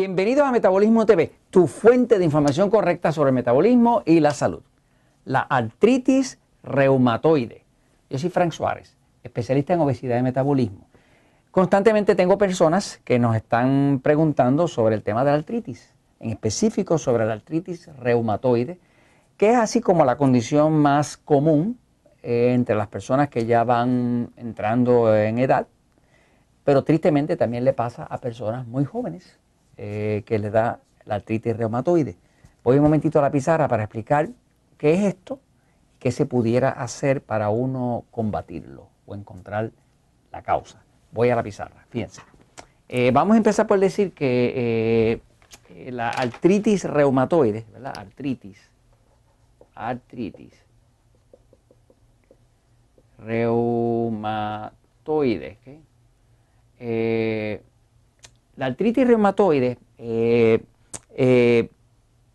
Bienvenidos a Metabolismo TV, tu fuente de información correcta sobre el metabolismo y la salud. La artritis reumatoide. Yo soy Frank Suárez, especialista en obesidad y metabolismo. Constantemente tengo personas que nos están preguntando sobre el tema de la artritis, en específico sobre la artritis reumatoide, que es así como la condición más común eh, entre las personas que ya van entrando en edad, pero tristemente también le pasa a personas muy jóvenes eh, que le da la artritis reumatoide. Voy un momentito a la pizarra para explicar qué es esto qué se pudiera hacer para uno combatirlo o encontrar la causa. Voy a la pizarra, fíjense. Eh, vamos a empezar por decir que eh, la artritis reumatoide, ¿verdad? Artritis, artritis, reumatoide, ¿okay? La artritis reumatoide eh, eh,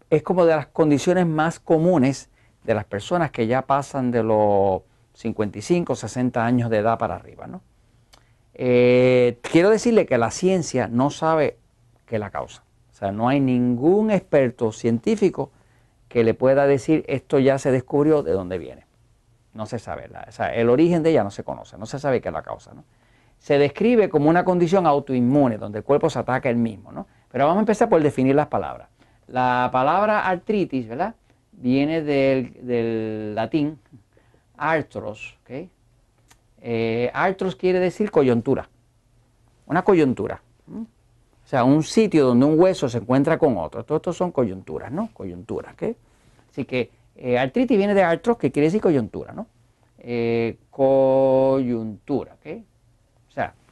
es como de las condiciones más comunes de las personas que ya pasan de los 55, 60 años de edad para arriba. ¿no? Eh, quiero decirle que la ciencia no sabe qué la causa. O sea, no hay ningún experto científico que le pueda decir esto ya se descubrió de dónde viene. No se sabe. o sea, el origen de ella no se conoce, no se sabe qué es la causa. ¿no? Se describe como una condición autoinmune, donde el cuerpo se ataca el mismo. ¿no? Pero vamos a empezar por definir las palabras. La palabra artritis, ¿verdad? Viene del, latín artros. ¿okay? Eh, artros quiere decir coyuntura, una coyuntura. O sea, un sitio donde un hueso se encuentra con otro. Todos estos son coyunturas, ¿no? Coyunturas, ¿ok? Así que eh, artritis viene de artros, que quiere decir coyuntura, ¿no? Eh, coyuntura, ¿ok?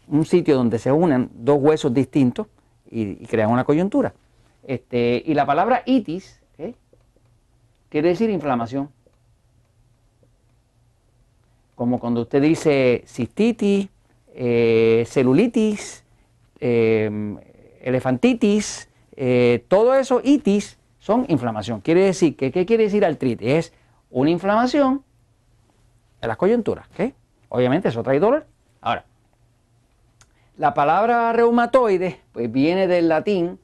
Un sitio donde se unen dos huesos distintos y, crean una coyuntura. Este, y la palabra itis quiere decir inflamación. Como cuando usted dice cistitis, eh, celulitis, em, elefantitis, eh, todo eso, itis, son inflamación. Quiere decir que, ¿qué quiere decir artritis? Es una inflamación en las coyunturas. Obviamente eso trae dolor. Ahora, la palabra reumatoide pues viene del latín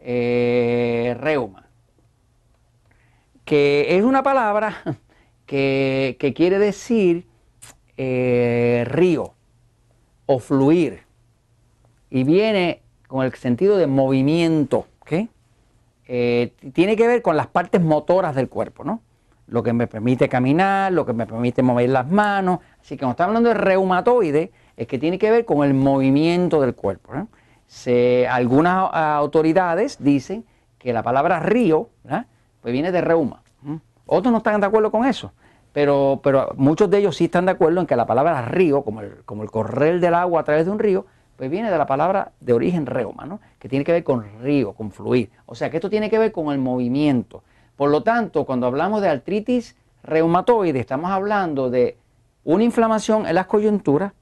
eh, reuma, que es una palabra que, quiere decir eh, río o fluir y viene con el sentido de movimiento, eh, tiene que ver con las partes motoras del cuerpo, ¿no? Lo que me permite caminar, lo que me permite mover las manos. Así que cuando estamos hablando de reumatoide, es que tiene que ver con el movimiento del cuerpo. algunas autoridades dicen que la palabra río pues viene de reuma. Otros no están de acuerdo con eso, pero, pero muchos de ellos sí están de acuerdo en que la palabra río, como el, como el correr del agua a través de un río, pues viene de la palabra de origen reuma, ¿no? que tiene que ver con río, con fluir. O sea que esto tiene que ver con el movimiento. Por lo tanto, cuando hablamos de artritis reumatoide, estamos hablando de una inflamación en las coyunturas,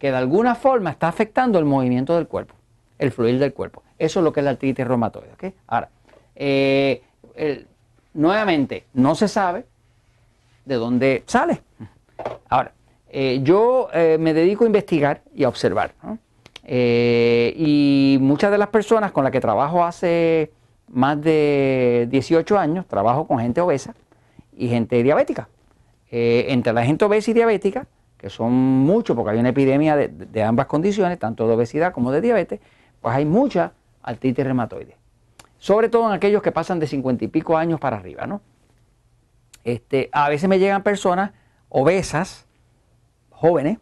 que de alguna forma está afectando el movimiento del cuerpo, el fluir del cuerpo. Eso es lo que es la artritis reumatoide. Ahora, eh, nuevamente, no se sabe de dónde sale. Ahora, eh, yo eh, me dedico a investigar y a observar. y muchas de las personas con las que trabajo hace más de 18 años, trabajo con gente obesa y gente diabética. entre la gente obesa y diabética, que son muchos, porque hay una epidemia de, ambas condiciones, tanto de obesidad como de diabetes, pues hay mucha artritis reumatoide. Sobre todo en aquellos que pasan de 50 y pico años para arriba, ¿no? Este, a veces me llegan personas obesas, jóvenes,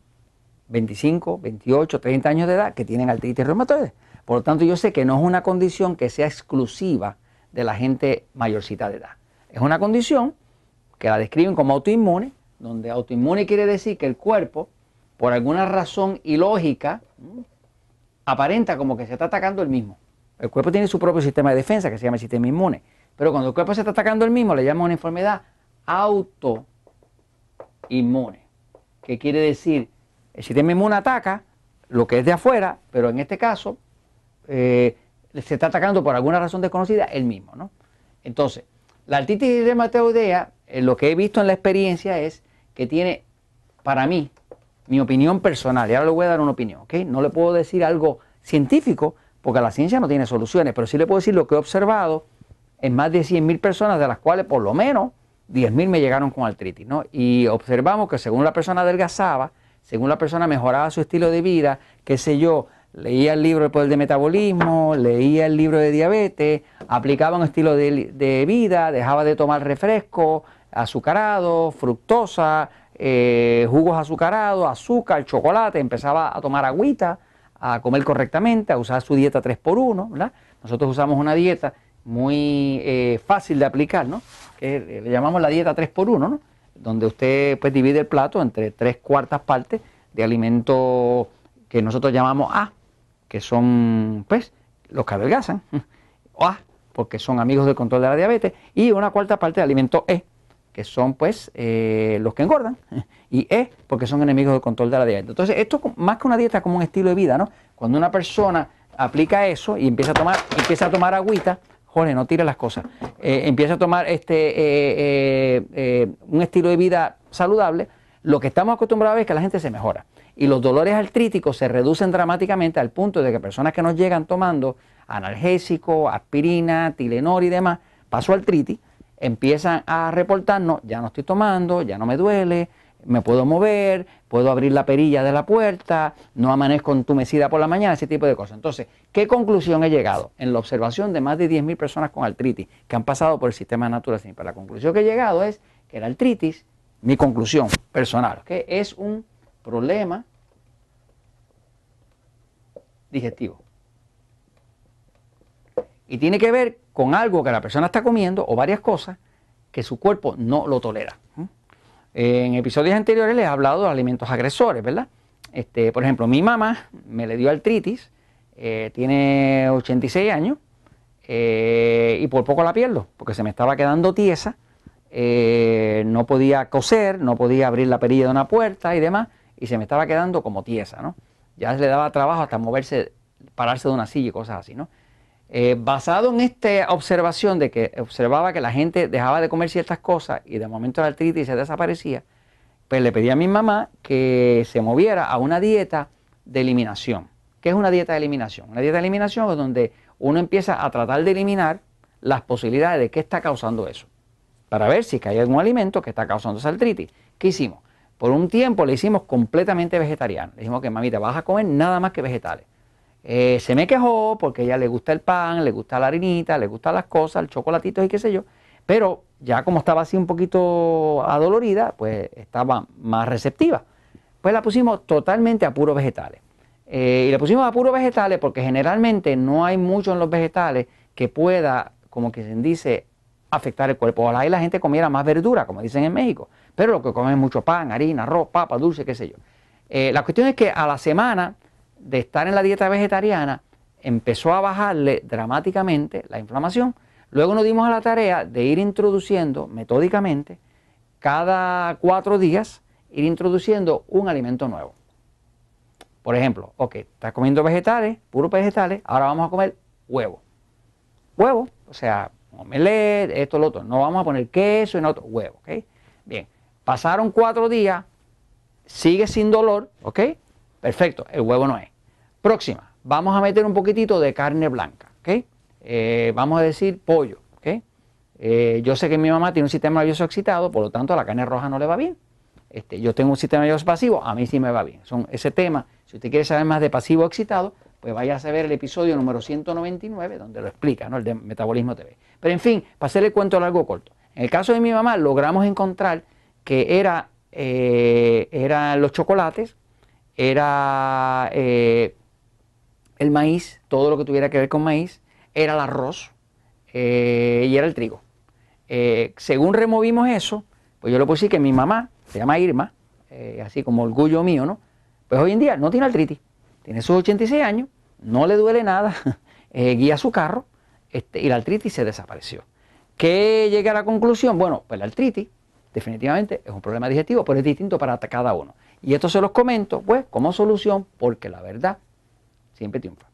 25, 28, 30 años de edad, que tienen artritis reumatoide. Por lo tanto, yo sé que no es una condición que sea exclusiva de la gente mayorcita de edad. Es una condición que la describen como autoinmune, donde autoinmune quiere decir que el cuerpo, por alguna razón ilógica, aparenta como que se está atacando el mismo. El cuerpo tiene su propio sistema de defensa que se llama el sistema inmune. Pero cuando el cuerpo se está atacando el mismo, le llama una enfermedad autoinmune. ¿Qué quiere decir? El sistema inmune ataca lo que es de afuera, pero en este caso eh, se está atacando por alguna razón desconocida el mismo. ¿no? Entonces, la artritis reumatoidea, eh, lo que he visto en la experiencia es que tiene, para mí, mi opinión personal, y ahora le voy a dar una opinión, ¿ok? No le puedo decir algo científico porque la ciencia no tiene soluciones, pero sí le puedo decir lo que he observado en más de 100.000 personas, de las cuales por lo menos 10.000 me llegaron con artritis. ¿no? Y observamos que según la persona adelgazaba, según la persona mejoraba su estilo de vida, qué sé yo, leía el libro El Poder de Metabolismo, leía el libro de diabetes, aplicaba un estilo de, vida, dejaba de tomar refresco, azucarado, fructosa, eh, jugos azucarados, azúcar, chocolate, empezaba a tomar agüita, a comer correctamente, a usar su dieta 3x1, ¿verdad? Nosotros usamos una dieta muy eh, fácil de aplicar, ¿no? Que le llamamos la dieta 3x1, ¿no? Donde usted pues divide el plato entre tres cuartas partes de alimentos que nosotros llamamos A, que son pues los que adelgazan, o A, porque son amigos del control de la diabetes, y una cuarta parte de alimentos E, que son pues eh, los que engordan, y E, porque son enemigos del control de la diabetes. Entonces, esto más que una dieta como un estilo de vida, ¿no? Cuando una persona aplica eso y empieza a tomar, empieza a tomar agüita, joder, no tire las cosas, eh, empieza a tomar este eh, un estilo de vida saludable, lo que estamos acostumbrados es que la gente se mejora y los dolores artríticos se reducen dramáticamente al punto de que personas que nos llegan tomando analgésico, aspirina, Tilenor y demás, paso artritis, empiezan a reportarnos, ya no estoy tomando, ya no me duele, me puedo mover, puedo abrir la perilla de la puerta, no amanezco entumecida por la mañana, ese tipo de cosas. Entonces, ¿qué conclusión he llegado? En la observación de más de 10.000 personas con artritis que han pasado por el sistema Natural Pero la conclusión que he llegado es que la artritis, mi conclusión personal, que es un problema digestivo. Y tiene que ver con algo que la persona está comiendo o varias cosas que su cuerpo no lo tolera. En episodios anteriores les he hablado de alimentos agresores, ¿verdad? Este, por ejemplo, mi mamá me le dio artritis, eh, tiene 86 años eh, y por poco la pierdo, porque se me estaba quedando tiesa, eh, no podía coser, no podía abrir la perilla de una puerta y demás, y se me estaba quedando como tiesa, ¿no? Ya le daba trabajo hasta moverse, pararse de una silla y cosas así, ¿no? Eh, basado en esta observación de que observaba que la gente dejaba de comer ciertas cosas y de momento la artritis se desaparecía, pues le pedí a mi mamá que se moviera a una dieta de eliminación. ¿Qué es una dieta de eliminación? Una dieta de eliminación es donde uno empieza a tratar de eliminar las posibilidades de qué está causando eso, para ver si hay algún alimento que está causando esa artritis. ¿Qué hicimos? Por un tiempo le hicimos completamente vegetariano. Le dijimos que mamita, vas a comer nada más que vegetales. Eh, se me quejó porque ella le gusta el pan, le gusta la harinita, le gustan las cosas, el chocolatito y qué sé yo. Pero ya como estaba así un poquito adolorida, pues estaba más receptiva. Pues la pusimos totalmente a puros vegetales. Eh, y la pusimos a puros vegetales porque generalmente no hay mucho en los vegetales que pueda, como que se dice, afectar el cuerpo. Ojalá y la gente comiera más verdura, como dicen en México, pero lo que comen es mucho pan, harina, arroz, papa, dulce, qué sé yo. Eh, la cuestión es que a la semana de estar en la dieta vegetariana empezó a bajarle dramáticamente la inflamación. Luego nos dimos a la tarea de ir introduciendo metódicamente cada cuatro días, ir introduciendo un alimento nuevo. Por ejemplo, ok, estás comiendo vegetales, puros vegetales, ahora vamos a comer huevo. Huevo, o sea, omelette, esto, lo otro. No vamos a poner queso no otro, huevo, ¿ok? Bien, pasaron cuatro días, sigue sin dolor, ¿ok? Perfecto, el huevo no es. Próxima, vamos a meter un poquitito de carne blanca, ¿ok? Eh, vamos a decir pollo, ¿ok? Eh, yo sé que mi mamá tiene un sistema nervioso excitado, por lo tanto a la carne roja no le va bien. Este, yo tengo un sistema nervioso pasivo, a mí sí me va bien. Son ese tema, si usted quiere saber más de pasivo excitado, pues vaya a ver el episodio número 199, donde lo explica, ¿no? El de Metabolismo TV. Pero en fin, para hacerle el cuento largo o corto. En el caso de mi mamá, logramos encontrar que era, eh, eran los chocolates, era el maíz, todo lo que tuviera que ver con maíz, era el arroz eh, y era el trigo. según removimos eso, pues yo le puse que mi mamá, se llama Irma, así como orgullo mío, ¿no? Pues hoy en día no tiene artritis tiene sus 86 años, no le duele nada, eh, guía su carro este, y la artritis se desapareció. ¿Qué llega a la conclusión? Bueno, pues la artritis definitivamente es un problema digestivo, pero es distinto para cada uno. Y esto se los comento, pues, como solución, porque la verdad siempre triunfa.